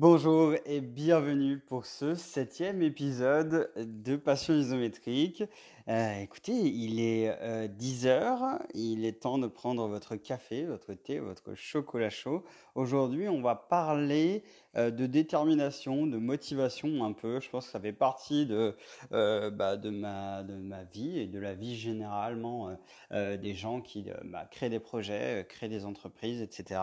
Bonjour et bienvenue pour ce septième épisode de Passion isométrique. Euh, écoutez, il est 10 euh, il est temps de prendre votre café, votre thé, votre chocolat chaud. Aujourd'hui, on va parler euh, de détermination, de motivation un peu. Je pense que ça fait partie de, bah, de, ma, vie et de la vie généralement des gens qui bah, créent des projets, créent des entreprises, etc.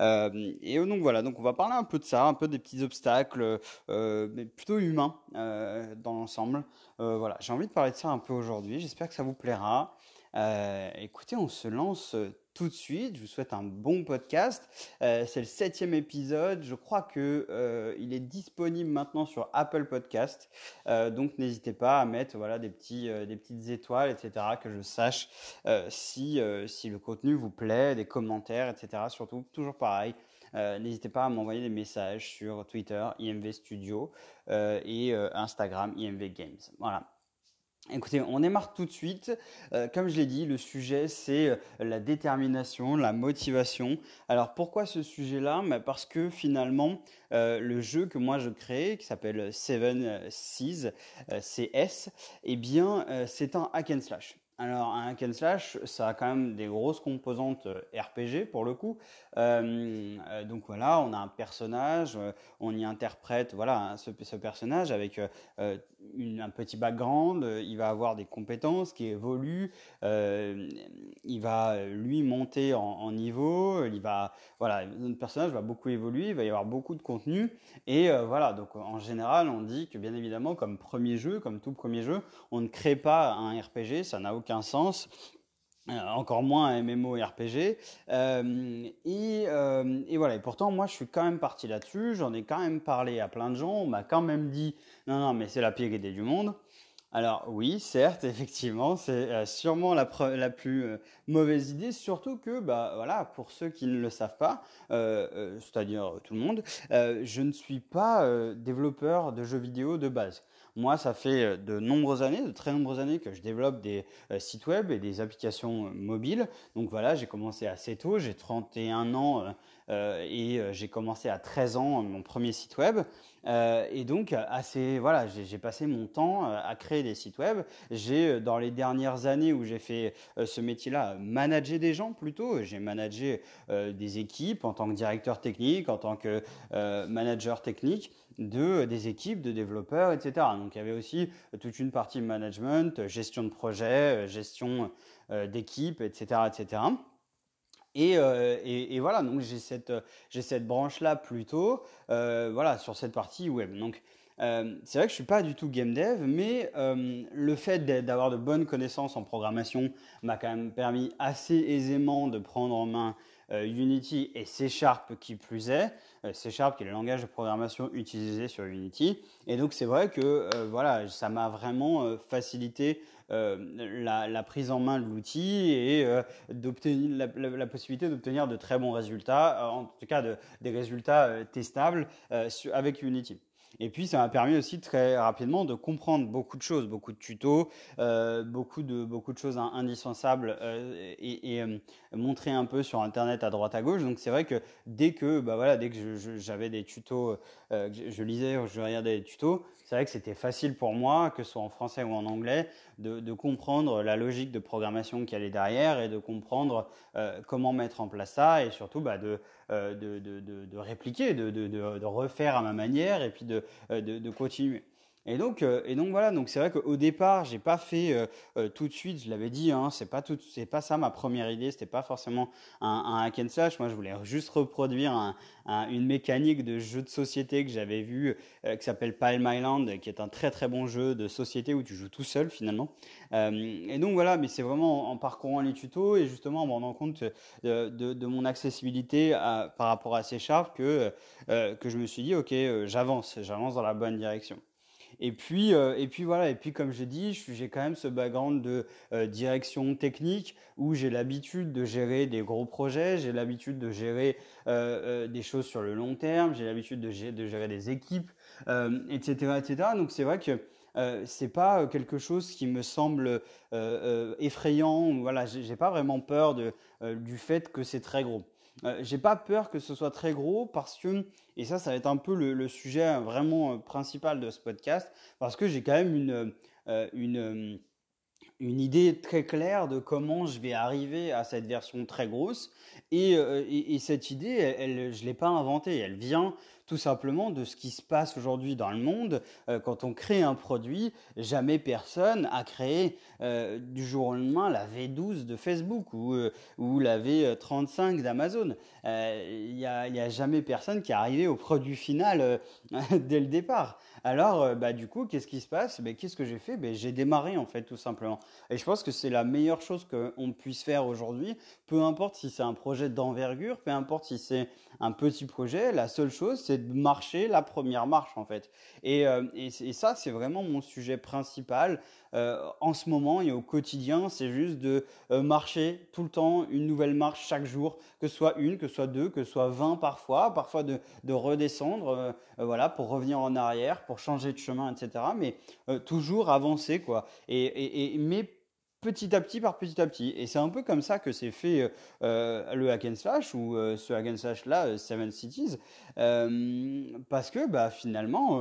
et donc voilà, donc on va parler un peu de ça, un peu des petits obstacles, mais plutôt humains dans l'ensemble. voilà, j'ai envie de parler de ça un peu aujourd'hui. J'espère que ça vous plaira. Euh, écoutez, on se lance tout de suite. Je vous souhaite un bon podcast. Euh, c'est le septième épisode. Je crois que euh, il est disponible maintenant sur Apple Podcast. donc n'hésitez pas à mettre voilà des petits des petites étoiles, etc. Que je sache si si le contenu vous plaît, des commentaires, etc. Surtout toujours pareil. N'hésitez pas à m'envoyer des messages sur Twitter, IMV Studio et Instagram, IMV Games. Voilà. Écoutez, on démarre tout de suite. Euh, comme je l'ai dit, le sujet, c'est euh, la détermination, la motivation. Alors pourquoi ce sujet-là? Bah, Parce que finalement, euh, le jeu que moi je crée, qui s'appelle Seven Seas, CS, eh bien, c'est un hack and slash. Alors, un hack slash, ça a quand même des grosses composantes euh, RPG pour le coup. Euh, euh, donc voilà, on a un personnage, on y interprète voilà ce, ce personnage avec un petit background. Il va avoir des compétences qui évoluent. il va lui monter en, niveau. Il va voilà, notre personnage va beaucoup évoluer. Il va y avoir beaucoup de contenu. Et voilà, donc en général, on dit que bien évidemment, comme premier jeu, comme tout premier jeu, on ne crée pas un RPG. Ça n'a aucun sens. Euh, encore moins un MMORPG. Euh, et, euh, et voilà. Et pourtant, moi, je suis quand même parti là-dessus. J'en ai quand même parlé à plein de gens. On m'a quand même dit non, non, mais c'est la pire idée du monde. Alors oui, certes, effectivement, c'est sûrement la, plus mauvaise idée, surtout que, bah voilà, pour ceux qui ne le savent pas, c'est-à-dire tout le monde, je ne suis pas développeur de jeux vidéo de base. Moi, ça fait de nombreuses années, de très nombreuses années que je développe des sites web et des applications mobiles. Donc voilà, j'ai commencé assez tôt, j'ai 31 ans et j'ai commencé à 13 ans mon premier site web. et donc, assez, voilà, j'ai passé mon temps à créer des sites web. J'ai, euh, dans les dernières années où j'ai fait euh, ce métier-là, managé des gens plutôt. J'ai managé euh, des équipes en tant que directeur technique, en tant que manager technique de des équipes de développeurs, etc. Donc il y avait aussi toute une partie management, gestion de projet, gestion d'équipe, etc., etc. Et, et, voilà, donc j'ai cette, j'ai cette branche-là plutôt, voilà, sur cette partie web. Donc euh, c'est vrai que je suis pas du tout game dev, mais euh, le fait d'avoir de bonnes connaissances en programmation m'a quand même permis assez aisément de prendre en main euh, Unity et C Sharp qui plus est. C Sharp qui est le langage de programmation utilisé sur Unity. Et donc c'est vrai que voilà, ça m'a vraiment facilité la, prise en main de l'outil et d'obtenir la, possibilité d'obtenir de très bons résultats, en tout cas de, des résultats testables avec Unity. Et puis, ça m'a permis aussi très rapidement de comprendre beaucoup de choses, beaucoup de tutos, euh, beaucoup de beaucoup de choses indispensables euh, et, euh, montrer un peu sur Internet à droite à gauche. Donc, c'est vrai que dès que bah voilà, dès que j'avais des tutos, je, lisais, je regardais des tutos, c'est vrai que c'était facile pour moi, que ce soit en français ou en anglais, de, de comprendre la logique de programmation qui allait derrière et de comprendre comment mettre en place ça et surtout bah, de, euh, de, de, de, répliquer, de, de, de, refaire à ma manière et puis de, euh, de, de continuer. Et donc, euh, et donc voilà. Donc c'est vrai qu'au départ, j'ai pas fait euh, euh, tout de suite. Je l'avais dit, hein, c'est pas tout, c'est pas ça ma première idée. C'était pas forcément un, un hack and slash. Moi, je voulais juste reproduire un, une mécanique de jeu de société que j'avais vu, qui s'appelle Palm Island, qui est un très très bon jeu de société où tu joues tout seul finalement. et donc voilà. Mais c'est vraiment en, parcourant les tutos et justement en me rendant compte de, mon accessibilité par rapport à C Sharp que que je me suis dit, ok, j'avance, j'avance dans la bonne direction. Et puis, euh, et puis voilà, et puis comme j'ai dit, j'ai quand même ce background de euh, direction technique où j'ai l'habitude de gérer des gros projets, j'ai l'habitude de gérer euh, des choses sur le long terme, j'ai l'habitude de, de, gérer des équipes, etc., etc. Donc c'est vrai que euh, c'est pas quelque chose qui me semble effrayant. Voilà, j'ai pas vraiment peur de, du fait que c'est très gros. J'ai pas peur que ce soit très gros parce que, et ça, ça va être un peu le, sujet vraiment principal de ce podcast, parce que j'ai quand même une, une une idée très claire de comment je vais arriver à cette version très grosse. Et, euh, cette idée, elle, je ne l'ai pas inventée, elle vient tout simplement de ce qui se passe aujourd'hui dans le monde. Euh, quand on crée un produit, jamais personne a créé euh, du jour au lendemain la V12 de Facebook ou, euh, ou la V35 d'Amazon. Il n'y a, a, jamais personne qui est arrivé au produit final dès le départ. Alors, bah, du coup, qu'est-ce qui se passe? Ben, Qu'est-ce que j'ai fait? Ben, J'ai démarré, en fait, tout simplement. Et je pense que c'est la meilleure chose qu'on puisse faire aujourd'hui, peu importe si c'est un projet d'envergure, peu importe si c'est un petit projet, la seule chose, c'est de marcher la première marche en fait. Et, euh, et, ça, c'est vraiment mon sujet principal euh, en ce moment et au quotidien, c'est juste de euh, marcher tout le temps une nouvelle marche chaque jour, que ce soit une, que ce soit deux, que ce soit vingt parfois, parfois de, de redescendre, voilà, pour revenir en arrière, pour changer de chemin, etc. Mais toujours avancer quoi. Et, mais petit à petit par petit à petit. Et c'est un peu comme ça que s'est fait euh, euh, le hack slash ou euh, ce hack and slash là, Seven Cities, parce que bah, finalement,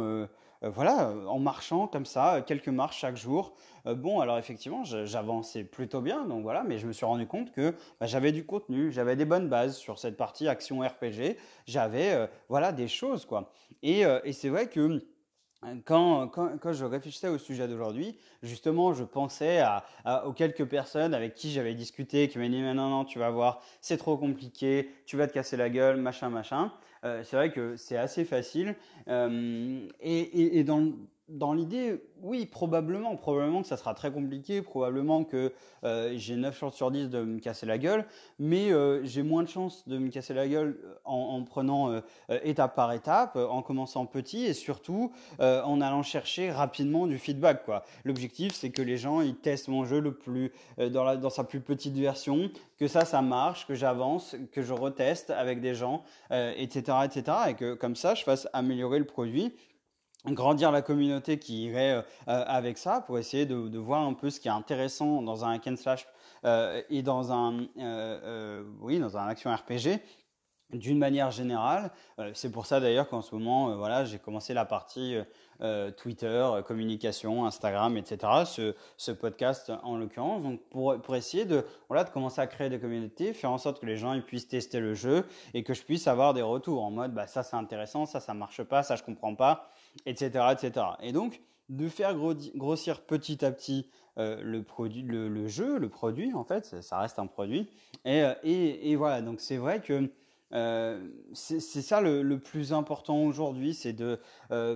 voilà, en marchant comme ça, quelques marches chaque jour. bon, alors effectivement, j'avançais plutôt bien, donc voilà, mais je me suis rendu compte que bah, j'avais du contenu, j'avais des bonnes bases sur cette partie action RPG, j'avais voilà des choses quoi. Et, et c'est vrai que quand, quand, quand, je réfléchissais au sujet d'aujourd'hui, justement, je pensais à, aux quelques personnes avec qui j'avais discuté, qui m'ont dit, mais non, non, tu vas voir, c'est trop compliqué, tu vas te casser la gueule, machin, machin. Euh, c'est vrai que c'est assez facile. Euh, et, dans l'idée, oui, probablement, probablement que ça sera très compliqué, probablement que euh, j'ai 9 chances sur 10 de me casser la gueule, mais euh, j'ai moins de chances de me casser la gueule en, prenant euh, étape par étape, en commençant petit et surtout en allant chercher rapidement du feedback. L'objectif, c'est que les gens ils testent mon jeu le plus dans, dans sa plus petite version, que ça, ça marche, que j'avance, que je reteste avec des gens, etc., etc., et que comme ça, je fasse améliorer le produit grandir la communauté qui irait euh, euh, avec ça pour essayer de, voir un peu ce qui est intéressant dans un hack and slash euh, et dans un oui dans un action RPG d'une manière générale. c'est pour ça d'ailleurs qu'en ce moment voilà j'ai commencé la partie Twitter, communication, Instagram, etc. Ce, ce podcast en l'occurrence donc pour, pour essayer de voilà de commencer à créer des communautés, faire en sorte que les gens ils puissent tester le jeu et que je puisse avoir des retours en mode bah ça c'est intéressant, ça ça marche pas, ça je comprends pas etc., etc. Et donc, de faire grossir petit à petit euh, le, produit, le, jeu, le produit, en fait, ça reste un produit. Et, euh, et, et voilà, donc c'est vrai que euh, c'est ça le, plus important aujourd'hui, c'est de,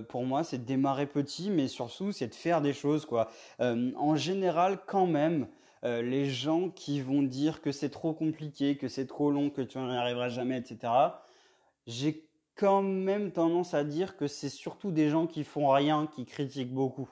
pour moi, c'est de démarrer petit, mais surtout, c'est de faire des choses, quoi. En général, quand même, les gens qui vont dire que c'est trop compliqué, que c'est trop long, que tu n'y arriveras jamais, etc. J'ai quand même tendance à dire que c'est surtout des gens qui font rien qui critiquent beaucoup.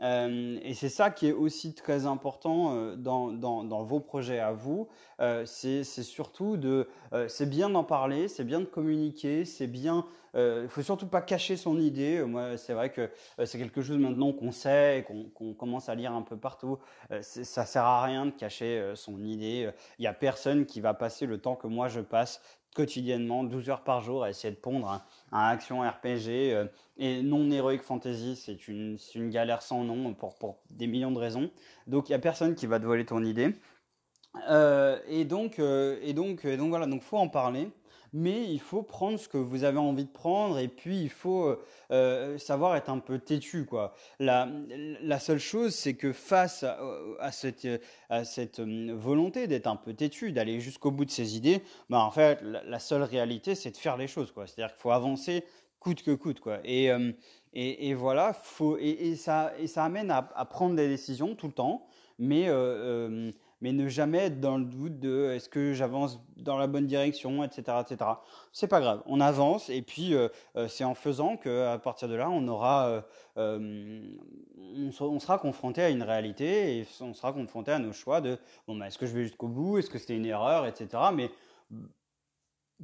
Euh, et c'est ça qui est aussi très important euh, dans, vos projets à vous. Euh, c'est surtout de, c'est bien d'en parler, c'est bien de communiquer, c'est bien. Il faut surtout pas cacher son idée. Moi, c'est vrai que c'est quelque chose maintenant qu'on sait qu'on commence à lire un peu partout. ça sert à rien de cacher son idée. Il y a personne qui va passer le temps que moi je passe quotidiennement, 12 heures par jour, à essayer de pondre un, action RPG. Euh, et non Heroic Fantasy, c'est une, une, galère sans nom pour, pour, des millions de raisons. Donc il n'y a personne qui va te voler ton idée. Euh, et, donc, euh, et, donc, et donc voilà, donc faut en parler mais il faut prendre ce que vous avez envie de prendre et puis il faut euh, savoir être un peu têtu quoi. La, seule chose c'est que face à, à cette, euh, volonté d'être un peu têtu, d'aller jusqu'au bout de ses idées, bah en fait la, seule réalité c'est de faire les choses. C'est-à-dire qu'il faut avancer coûte que coûte quoi. Et, euh, et, voilà, faut et, ça et ça amène à, prendre des décisions tout le temps, mais euh, euh mais ne jamais être dans le doute de est-ce que j'avance dans la bonne direction, etc., etc. C'est pas grave, on avance et puis euh, euh c'est en faisant que à partir de là, on aura, euh, on, sera confronté à une réalité et on sera confronté à nos choix de bon, bah, est-ce que je vais jusqu'au bout, est-ce que c'était une erreur, etc. Mais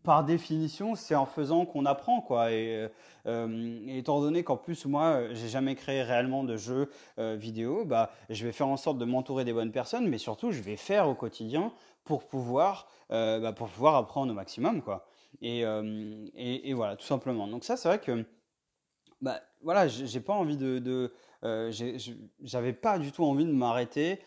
par définition, c'est en faisant qu'on apprend, quoi. Et, étant donné qu'en plus, moi, j'ai jamais créé réellement de jeux vidéo, bah, je vais faire en sorte de m'entourer des bonnes personnes, mais surtout, je vais faire au quotidien pour pouvoir, bah, pour pouvoir apprendre au maximum, quoi. Et, et, voilà, tout simplement. Donc ça, c'est vrai que, bah, voilà, j'ai pas envie de, j'avais pas du tout envie de m'arrêter euh,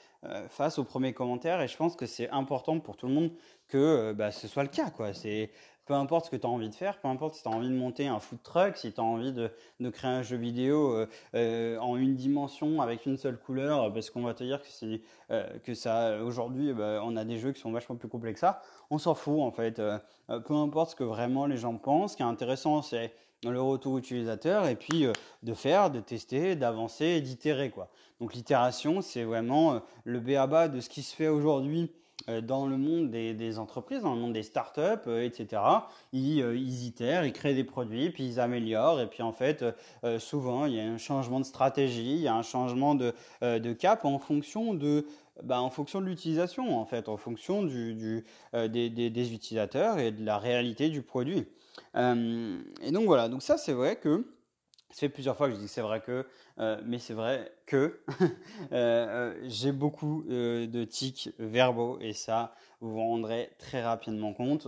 face aux premiers commentaires et je pense que c'est important pour tout le monde que euh, bah, ce soit le cas. Quoi. C'est, peu importe ce que tu as envie de faire, peu importe si tu as envie de monter un food truck, si tu as envie de, de, créer un jeu vidéo euh, en une dimension avec une seule couleur, parce qu'on va te dire que, que ça, aujourd'hui, bah, on a des jeux qui sont vachement plus complexes que ça, on s'en fout en fait. peu importe ce que vraiment les gens pensent, ce qui est intéressant, c'est le retour utilisateur et puis de faire, de tester, d'avancer d'itérer quoi. Donc l'itération, c'est vraiment euh, le béaba de ce qui se fait aujourd'hui euh, dans le monde des, entreprises, dans le monde des startups, euh, etc. Ils, ils, itèrent, ils créent des produits, puis ils améliorent. Et puis en fait, souvent, il y a un changement de stratégie, il y a un changement de, de cap en fonction de, bah, en fonction de l'utilisation, en fait, en fonction du, du des, des, utilisateurs et de la réalité du produit. Et donc voilà, donc ça c'est vrai que ça fait plusieurs fois que je dis c'est vrai que, euh, mais c'est vrai que euh, euh, j'ai beaucoup de tics verbaux et ça, vous vous rendrez très rapidement compte.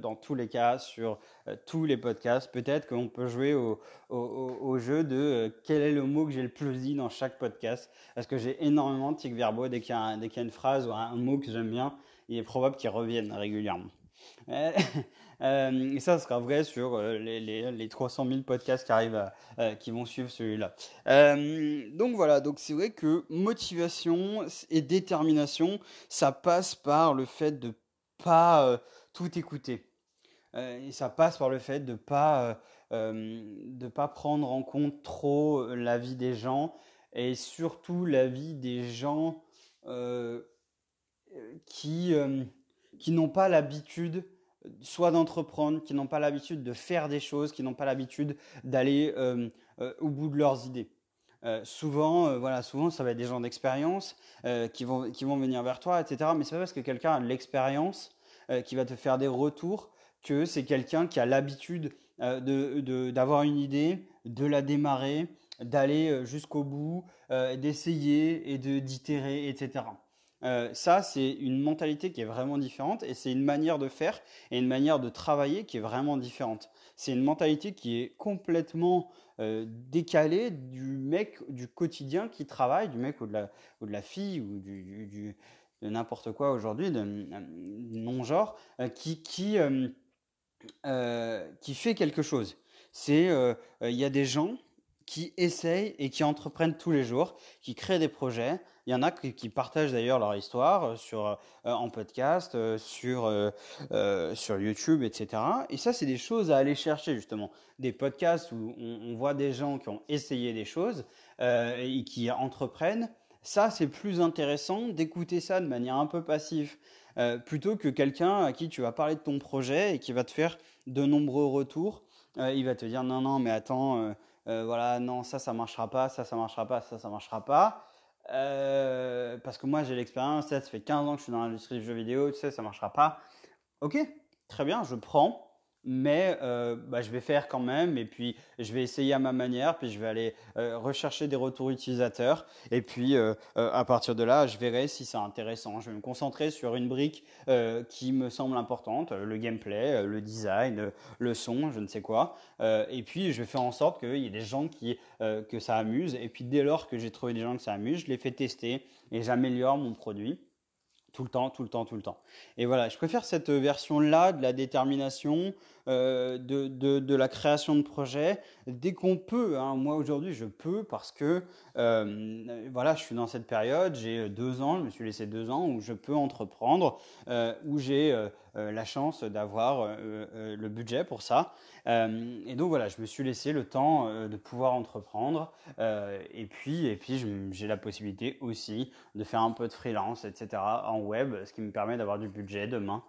dans tous les cas, sur tous les podcasts, peut-être qu'on peut jouer au, jeu de quel est le mot que j'ai le plus dit dans chaque podcast. Parce que j'ai énormément de tics verbaux. Dès qu'il y, y, a une phrase ou un mot que j'aime bien, il est probable qu'il revienne régulièrement. Euh, et ça, sera vrai sur euh, les, les, les, 300 000 podcasts qui arrivent, euh, qui vont suivre celui-là. donc voilà, donc c'est vrai que motivation et détermination, ça passe par le fait de pas tout écouter. et ça passe par le fait de pas de pas prendre en compte trop la vie des gens et surtout la vie des gens qui qui n'ont pas l'habitude soit d'entreprendre, qui n'ont pas l'habitude de faire des choses, qui n'ont pas l'habitude d'aller euh, euh, au bout de leurs idées. Euh, souvent, voilà, souvent, ça va être des gens d'expérience qui, vont, qui vont venir vers toi, etc. Mais c'est pas parce que quelqu'un a de l'expérience qui va te faire des retours que c'est quelqu'un qui a l'habitude d'avoir de, une idée, de la démarrer, d'aller jusqu'au bout, d'essayer et d'itérer, etc. Euh, ça, c'est une mentalité qui est vraiment différente et c'est une manière de faire et une manière de travailler qui est vraiment différente. C'est une mentalité qui est complètement euh, décalée du mec du quotidien qui travaille, du mec ou de la, ou de la fille ou du, de n'importe quoi aujourd'hui, de, non-genre, euh, qui, qui, qui fait quelque chose. Il y a des gens qui essayent et qui entreprennent tous les jours, qui créent des projets. Il y en a qui, partagent d'ailleurs leur histoire euh, sur, euh, en podcast, euh, sur, sur YouTube, etc. Et ça, c'est des choses à aller chercher justement. Des podcasts où on, voit des gens qui ont essayé des choses et qui entreprennent. Ça, c'est plus intéressant d'écouter ça de manière un peu passive. plutôt que quelqu'un à qui tu vas parler de ton projet et qui va te faire de nombreux retours. il va te dire non, non, mais attends, voilà, non, ça, ça marchera pas, ça, ça marchera pas, ça, ça marchera pas. Euh, parce que moi, j'ai l'expérience, ça, fait 15 ans que je suis dans l'industrie du jeu vidéo, tu sais, ça marchera pas. Ok, très bien, je prends mais euh, bah, je vais faire quand même et puis je vais essayer à ma manière puis je vais aller euh, rechercher des retours utilisateurs. Et puis euh, à partir de là je verrai si c'est intéressant. Je vais me concentrer sur une brique qui me semble importante le gameplay le design le son je ne sais quoi. Et puis je vais faire en sorte qu'il y ait des gens qui que ça amuse. Et puis dès lors que j'ai trouvé des gens que ça amuse je les fais tester et j'améliore mon produit tout le temps, tout le temps, tout le temps. Et voilà, je préfère cette version-là de la détermination, euh, de, de, la création de projets, dès qu'on peut. Hein. Moi, aujourd'hui, je peux parce que, euh, voilà, je suis dans cette période, j'ai deux ans, je me suis laissé deux ans où je peux entreprendre, euh, où j'ai euh, euh, la chance d'avoir euh, le budget pour ça. et donc, voilà, je me suis laissé le temps de pouvoir entreprendre. et puis, et puis j'ai la possibilité aussi de faire un peu de freelance, etc., en web, ce qui me permet d'avoir du budget demain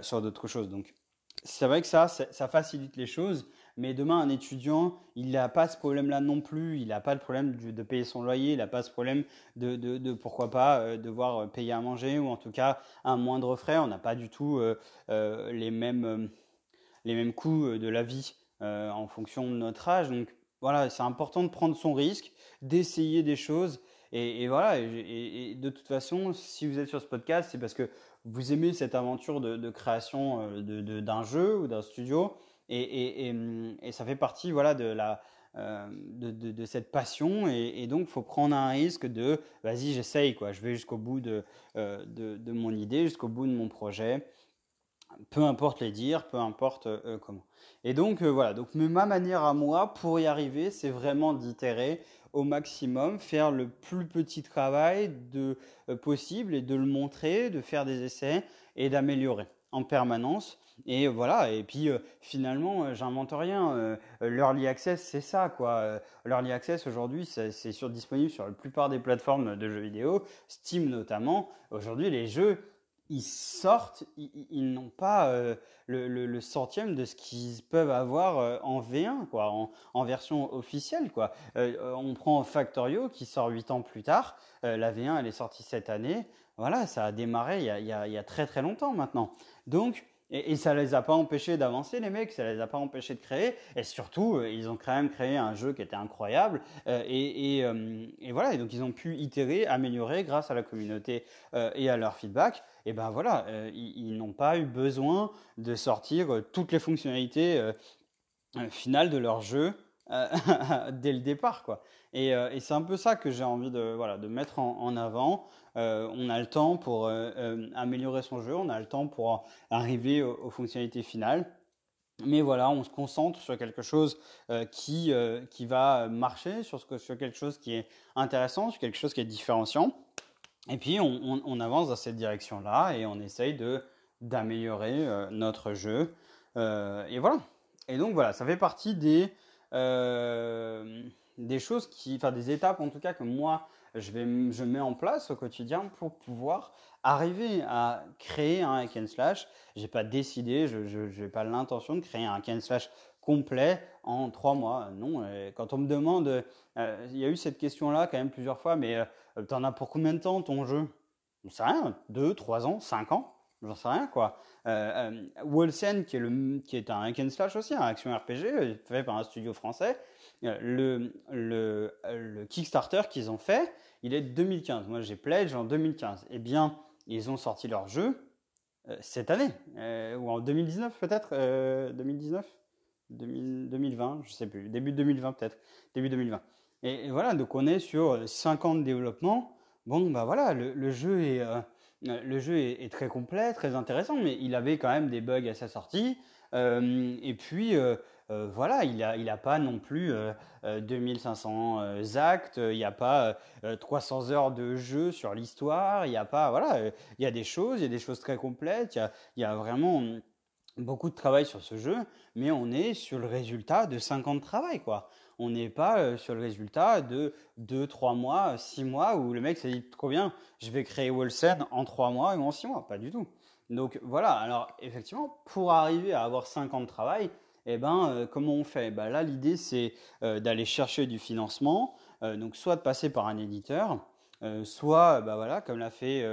sur d'autres choses. Donc, c'est vrai que ça, ça facilite les choses. Mais demain, un étudiant, il n'a pas ce problème-là non plus. Il n'a pas le problème de payer son loyer. Il n'a pas ce problème de, de, de pourquoi pas, euh, devoir payer à manger ou en tout cas un moindre frais. On n'a pas du tout euh, euh, les mêmes les mêmes coûts de la vie en fonction de notre âge. Donc voilà, c'est important de prendre son risque, d'essayer des choses. Et, voilà, et, de toute façon, si vous êtes sur ce podcast, c'est parce que vous aimez cette aventure de, création d'un jeu ou d'un studio. Et, ça fait partie voilà, de la, euh, de, cette passion et, donc il faut prendre un risque de vas-y j'essaye quoi. Je vais jusqu'au bout de, euh, de, mon idée jusqu'au bout de mon projet. Peu importe les dire peu importe euh, comment. Et donc voilà. Donc ma manière à moi pour y arriver c'est vraiment d'itérer au maximum faire le plus petit travail de possible et de le montrer de faire des essais et d'améliorer en permanence et voilà, et puis euh, finalement, euh, j'invente rien. Euh, L'early access, c'est ça, quoi. L'early access, aujourd'hui, c'est sur, disponible sur la plupart des plateformes de jeux vidéo, Steam notamment. Aujourd'hui, les jeux, ils sortent, ils, n'ont pas le, le, centième de ce qu'ils peuvent avoir en V1, quoi, en, version officielle, quoi. on prend Factorio, qui sort 8 ans plus tard. la V1, elle est sortie cette année. Voilà, ça a démarré il y a, il y a très très longtemps maintenant. Donc, et, et, ça les a pas empêchés d'avancer, les mecs, ça les a pas empêchés de créer. Et surtout, euh, ils ont quand même créé un jeu qui était incroyable. Euh, euh, et, voilà, et donc ils ont pu itérer, améliorer grâce à la communauté et à leur feedback. Et ben voilà, ils, n'ont pas eu besoin de sortir toutes les fonctionnalités finales de leur jeu dès le départ, quoi. Et, c'est un peu ça que j'ai envie de, voilà, de mettre en avant. Euh, on a le temps pour euh, euh, améliorer son jeu, on a le temps pour arriver aux, fonctionnalités finales. Mais voilà, on se concentre sur quelque chose qui, qui va marcher, sur, sur quelque chose qui est intéressant, sur quelque chose qui est différenciant. Et puis on, avance dans cette direction-là et on essaye de d'améliorer notre jeu. et voilà. Et donc voilà, ça fait partie des des choses qui, enfin des étapes en tout cas que moi je, vais, je mets en place au quotidien pour pouvoir arriver à créer un hack and slash. J'ai pas décidé, je n'ai pas l'intention de créer un hack and slash complet en trois mois. Non, quand on me demande, euh, il y a eu cette question-là quand même plusieurs fois, mais euh, tu en as pour combien de temps ton jeu? Je sais rien, deux, trois ans, cinq ans J'en sais rien quoi. Euh, euh Wolsen, qui est, qui est un hack and slash aussi, un action RPG fait par un studio français, le, le, le Kickstarter qu'ils ont fait, il est de 2015. Moi, j'ai pledge en 2015. Eh bien, ils ont sorti leur jeu euh, cette année, euh, ou en 2019 peut-être, 2019 2020, je sais plus, début 2020 peut-être, début 2020. Et, voilà, donc on est sur 5 ans de développement. Bon, bah voilà, le, jeu est, euh, le jeu est, très complet, très intéressant, mais il avait quand même des bugs à sa sortie. et puis, euh, voilà, il n'a il a pas non plus 2500 euh, euh, actes, il n'y a pas 300 heures de jeu sur l'histoire, il n'y a pas, voilà, il y a des choses, il y a des choses très complètes, il y a, y a, vraiment beaucoup de travail sur ce jeu, mais on est sur le résultat de 5 ans de travail, quoi. On n'est pas sur le résultat de 2, 3 mois, 6 mois, où le mec s'est dit, trop bien, je vais créer Wolsen en 3 mois ou en 6 mois. Pas du tout. Donc voilà, alors effectivement, pour arriver à avoir 5 ans de travail, eh ben, euh, comment on fait? Ben Là, l'idée, c'est euh, d'aller chercher du financement, euh, donc soit de passer par un éditeur, soit, bah voilà, comme l'a fait,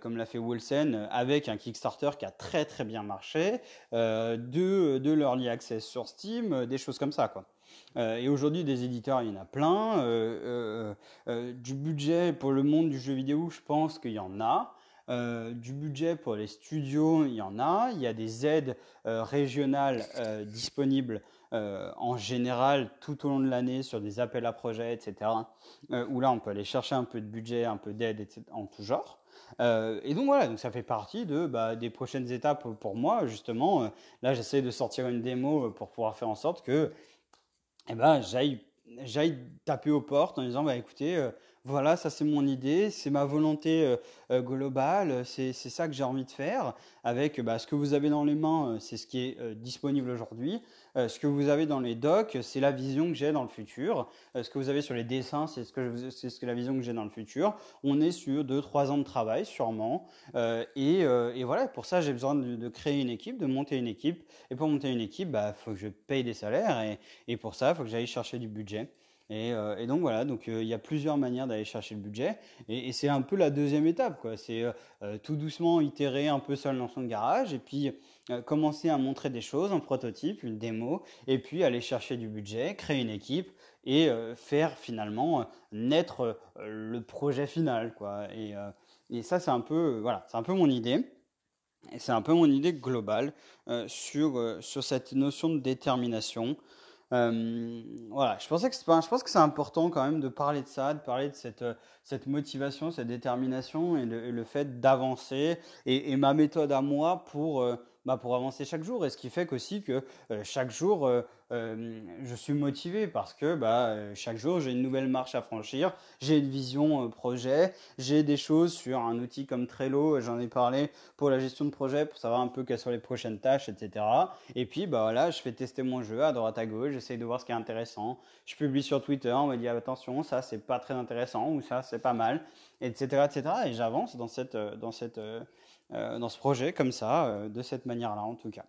comme fait Wolsen, avec un Kickstarter qui a très très bien marché, de, de l'early access sur Steam, des choses comme ça, quoi. et aujourd'hui, des éditeurs, il y en a plein. du budget pour le monde du jeu vidéo, je pense qu'il y en a. Euh, du budget pour les studios, il y en a. Il y a des aides euh, régionales euh, disponibles en général tout au long de l'année sur des appels à projets, etc. où là, on peut aller chercher un peu de budget, un peu d'aide en tout genre. et donc voilà, donc ça fait partie de bah, des prochaines étapes pour moi justement. là, j'essaie de sortir une démo pour pouvoir faire en sorte que eh ben, j'aille j'aille taper aux portes en disant bah écoutez voilà, ça c'est mon idée, c'est ma volonté euh, euh, globale, c'est ça que j'ai envie de faire. Avec bah, ce que vous avez dans les mains, euh, c'est ce qui est disponible aujourd'hui. ce que vous avez dans les docs, c'est la vision que j'ai dans le futur. ce que vous avez sur les dessins, c'est ce que c'est ce la vision que j'ai dans le futur. On est sur deux, trois ans de travail sûrement. Et, et, voilà, pour ça j'ai besoin de, créer une équipe, de monter une équipe. Et pour monter une équipe, bah faut que je paye des salaires et, et pour ça, il faut que j'aille chercher du budget. Et, donc voilà, donc il y a plusieurs manières d'aller chercher le budget. Et, c'est un peu la deuxième étape, quoi. C'est tout doucement itérer un peu seul dans son garage et puis commencer à montrer des choses, un prototype, une démo, et puis aller chercher du budget, créer une équipe et faire finalement naître le projet final, quoi. Et, ça, c'est un peu, voilà, c'est un peu mon idée. C'est un peu mon idée globale euh, sur, euh, sur cette notion de détermination. Euh, voilà, je, pensais que je pense que c'est important quand même de parler de ça, de parler de cette, cette motivation, cette détermination et le, fait d'avancer. Et, et, ma méthode à moi pour, bah, pour avancer chaque jour. Et ce qui fait qu'aussi que euh, chaque jour, euh, euh, je suis motivé parce que bah, chaque jour, j'ai une nouvelle marche à franchir, j'ai une vision projet, j'ai des choses sur un outil comme Trello, j'en ai parlé pour la gestion de projet, pour savoir un peu quelles sont les prochaines tâches, etc. Et puis, bah, voilà, je fais tester mon jeu à droite à gauche, j'essaye de voir ce qui est intéressant. Je publie sur Twitter, on me dit attention, ça c'est pas très intéressant ou ça c'est pas mal, etc. etc. et j'avance dans cette, dans cette dans ce projet comme ça, euh, de cette manière-là en tout cas.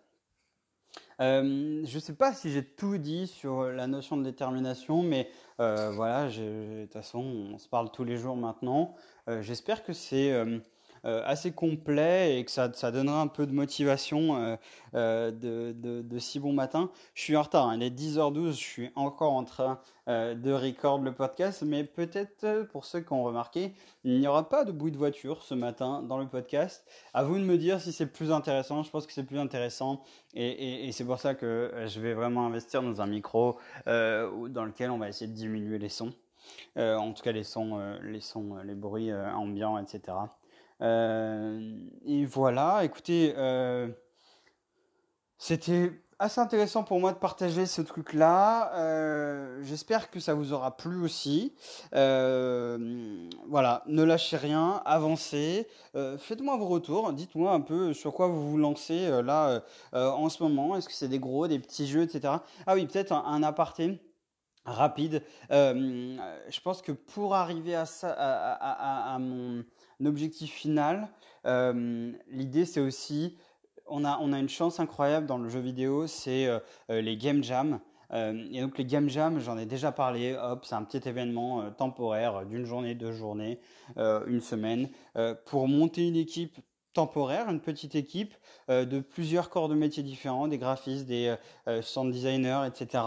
Euh, je ne sais pas si j'ai tout dit sur la notion de détermination, mais voilà, de toute façon, on se parle tous les jours maintenant. J'espère que c'est euh, assez complet et que ça, ça, donnera un peu de motivation euh, euh, de, de, de, si bon matin. Je suis en retard, hein. il est 10h12, je suis encore en train de record le podcast, mais peut-être pour ceux qui ont remarqué, il n'y aura pas de bruit de voiture ce matin dans le podcast. À vous de me dire si c'est plus intéressant, je pense que c'est plus intéressant et, et, c'est pour ça que je vais vraiment investir dans un micro dans lequel on va essayer de diminuer les sons. en tout cas les sons, les sons, les bruits ambiants, etc. Euh, et voilà, écoutez, euh, c'était assez intéressant pour moi de partager ce truc-là. Euh, j'espère que ça vous aura plu aussi. voilà, ne lâchez rien, avancez. Faites-moi vos retours. Dites-moi un peu sur quoi vous vous lancez là en ce moment. Est-ce que c'est des gros, des petits jeux, etc. Ah oui, peut-être un, aparté rapide. je pense que pour arriver à ça, à mon objectif final, euh, l'idée c'est aussi, on a, on a une chance incroyable dans le jeu vidéo, c'est euh, euh, les game jams. et donc les game jams, j'en ai déjà parlé, hop, c'est un petit événement temporaire d'une journée, deux journées, une semaine, pour monter une équipe temporaire, une petite équipe de plusieurs corps de métiers différents, des graphistes, des sound designers, etc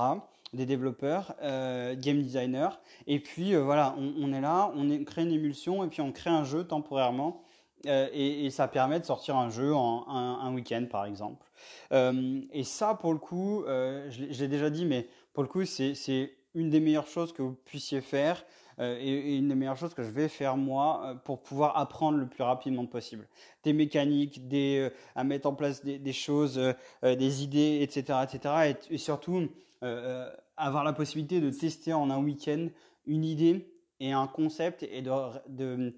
des développeurs, euh, game designers. Et puis euh, voilà, on, est là, on crée une émulsion et puis on crée un jeu temporairement. Euh, et, ça permet de sortir un jeu en un, week-end par exemple. et ça, pour le coup, je l'ai déjà dit, mais pour le coup, c'est une des meilleures choses que vous puissiez faire et, une des meilleures choses que je vais faire moi pour pouvoir apprendre le plus rapidement possible. Des mécaniques, des, à mettre en place des, des choses, des idées, etc. etc. et surtout, euh, euh, avoir la possibilité de tester en un week-end une idée et un concept et euh,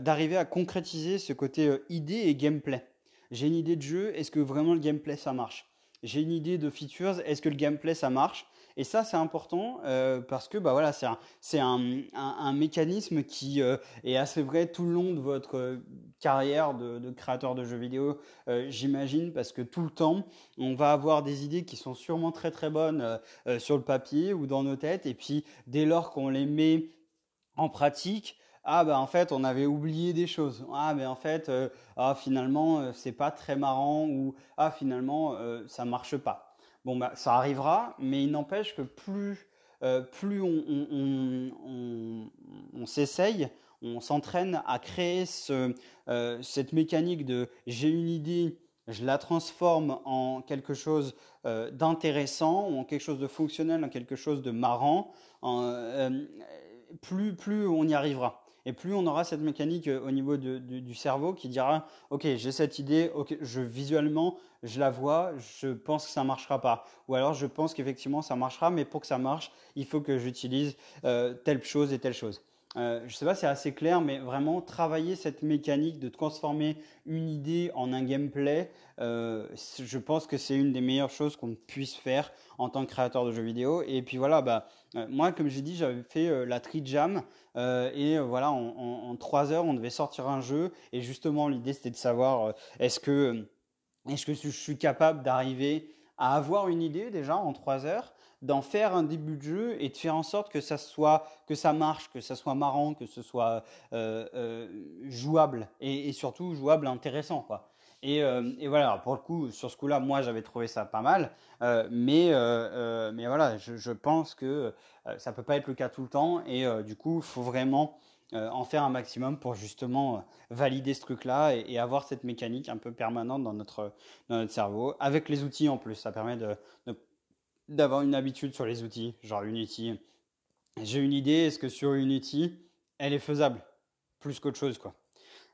d'arriver à concrétiser ce côté idée et gameplay. J'ai une idée de jeu, est-ce que vraiment le gameplay ça marche? J'ai une idée de features, est-ce que le gameplay ça marche? Et ça, c'est important euh, parce que bah voilà, c'est un, un, un, mécanisme qui euh, est assez vrai tout le long de votre euh, carrière de, créateur de jeux vidéo, j'imagine, parce que tout le temps, on va avoir des idées qui sont sûrement très très bonnes sur le papier ou dans nos têtes, et puis dès lors qu'on les met en pratique, ah bah en fait on avait oublié des choses. Ah mais en fait ah finalement c'est pas très marrant ou ah finalement ça marche pas Bon, bah, ça arrivera, mais il n'empêche que plus, euh, plus on, on, s'essaye, on s'entraîne à créer euh, cette mécanique de j'ai une idée, je la transforme en quelque chose euh, d'intéressant, ou en quelque chose de fonctionnel, en quelque chose de marrant, plus, plus on y arrivera. Et plus on aura cette mécanique au niveau du cerveau qui dira, OK, j'ai cette idée, ok, visuellement, je la vois, je pense que ça ne marchera pas. Ou alors je pense qu'effectivement ça marchera, mais pour que ça marche, il faut que j'utilise euh, telle chose et telle chose. Euh, je ne sais pas si c'est assez clair, mais vraiment travailler cette mécanique de transformer une idée en un gameplay, euh, je pense que c'est une des meilleures choses qu'on puisse faire en tant que créateur de jeux vidéo. Et puis voilà, bah, moi, comme j'ai dit, j'avais fait la Tri Jam et voilà, en, trois heures, on devait sortir un jeu. Et justement, l'idée c'était de savoir est-ce que est-ce que je suis capable d'arriver à avoir une idée déjà en trois heures d'en faire un début de jeu et de faire en sorte que ça soit que ça marche, que ça soit marrant, que ce soit euh, euh, jouable et, surtout jouable intéressant quoi. Et, et, voilà, pour le coup, sur ce coup-là, moi j'avais trouvé ça pas mal, mais, mais voilà, je, pense que ça peut pas être le cas tout le temps et du coup, il faut vraiment euh, en faire un maximum pour justement euh, valider ce truc-là et, avoir cette mécanique un peu permanente dans notre, dans notre cerveau, avec les outils en plus. Ça permet de, d'avoir une habitude sur les outils, genre Unity. J'ai une idée, est-ce que sur Unity, elle est faisable? Plus qu'autre chose, quoi.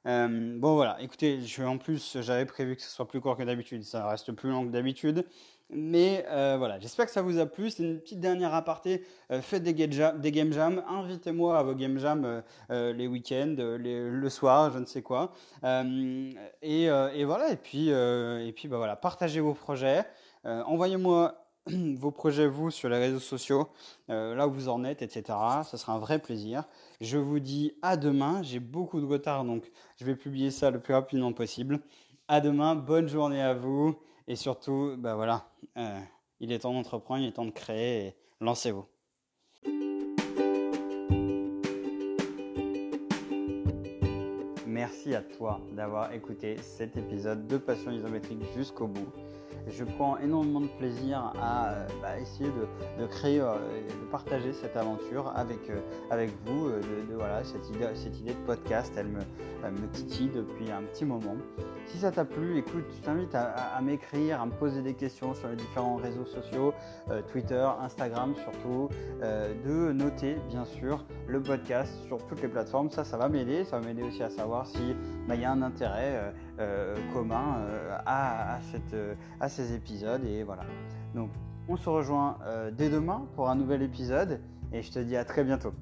Euh, bon voilà, écoutez, je, en plus j'avais prévu que ce soit plus court que d'habitude, ça reste plus long que d'habitude. Mais euh, voilà, j'espère que ça vous a plu. C'est une petite dernière aparté. Euh, faites des, des game jams. Invitez-moi à vos game jams les week-ends, le soir, je ne sais quoi. Et, et, voilà. Et puis, et puis bah voilà, partagez vos projets. Envoyez-moi vos projets, vous, sur les réseaux sociaux, là où vous en êtes, etc. Ça sera un vrai plaisir. Je vous dis à demain. J'ai beaucoup de retard, donc je vais publier ça le plus rapidement possible. À demain. Bonne journée à vous. Et surtout, bah voilà, euh, il est temps d'entreprendre, il est temps de créer lancez-vous. Merci à toi d'avoir écouté cet épisode de Passion isométrique jusqu'au bout je prends énormément de plaisir à euh, bah, essayer de, créer euh, de partager cette aventure avec, euh, avec vous. De, voilà, cette, idée, de podcast, elle me, me titille depuis un petit moment. Si ça t'a plu, écoute, je t'invite à, m'écrire, à me poser des questions sur les différents réseaux sociaux, Twitter, Instagram surtout, de noter bien sûr le podcast sur toutes les plateformes. Ça, ça va m'aider. Ça va m'aider aussi à savoir s'il bah, y a un intérêt commun à, à, cette, à ces épisodes. Et voilà. Donc, on se rejoint euh, dès demain pour un nouvel épisode. Et je te dis à très bientôt.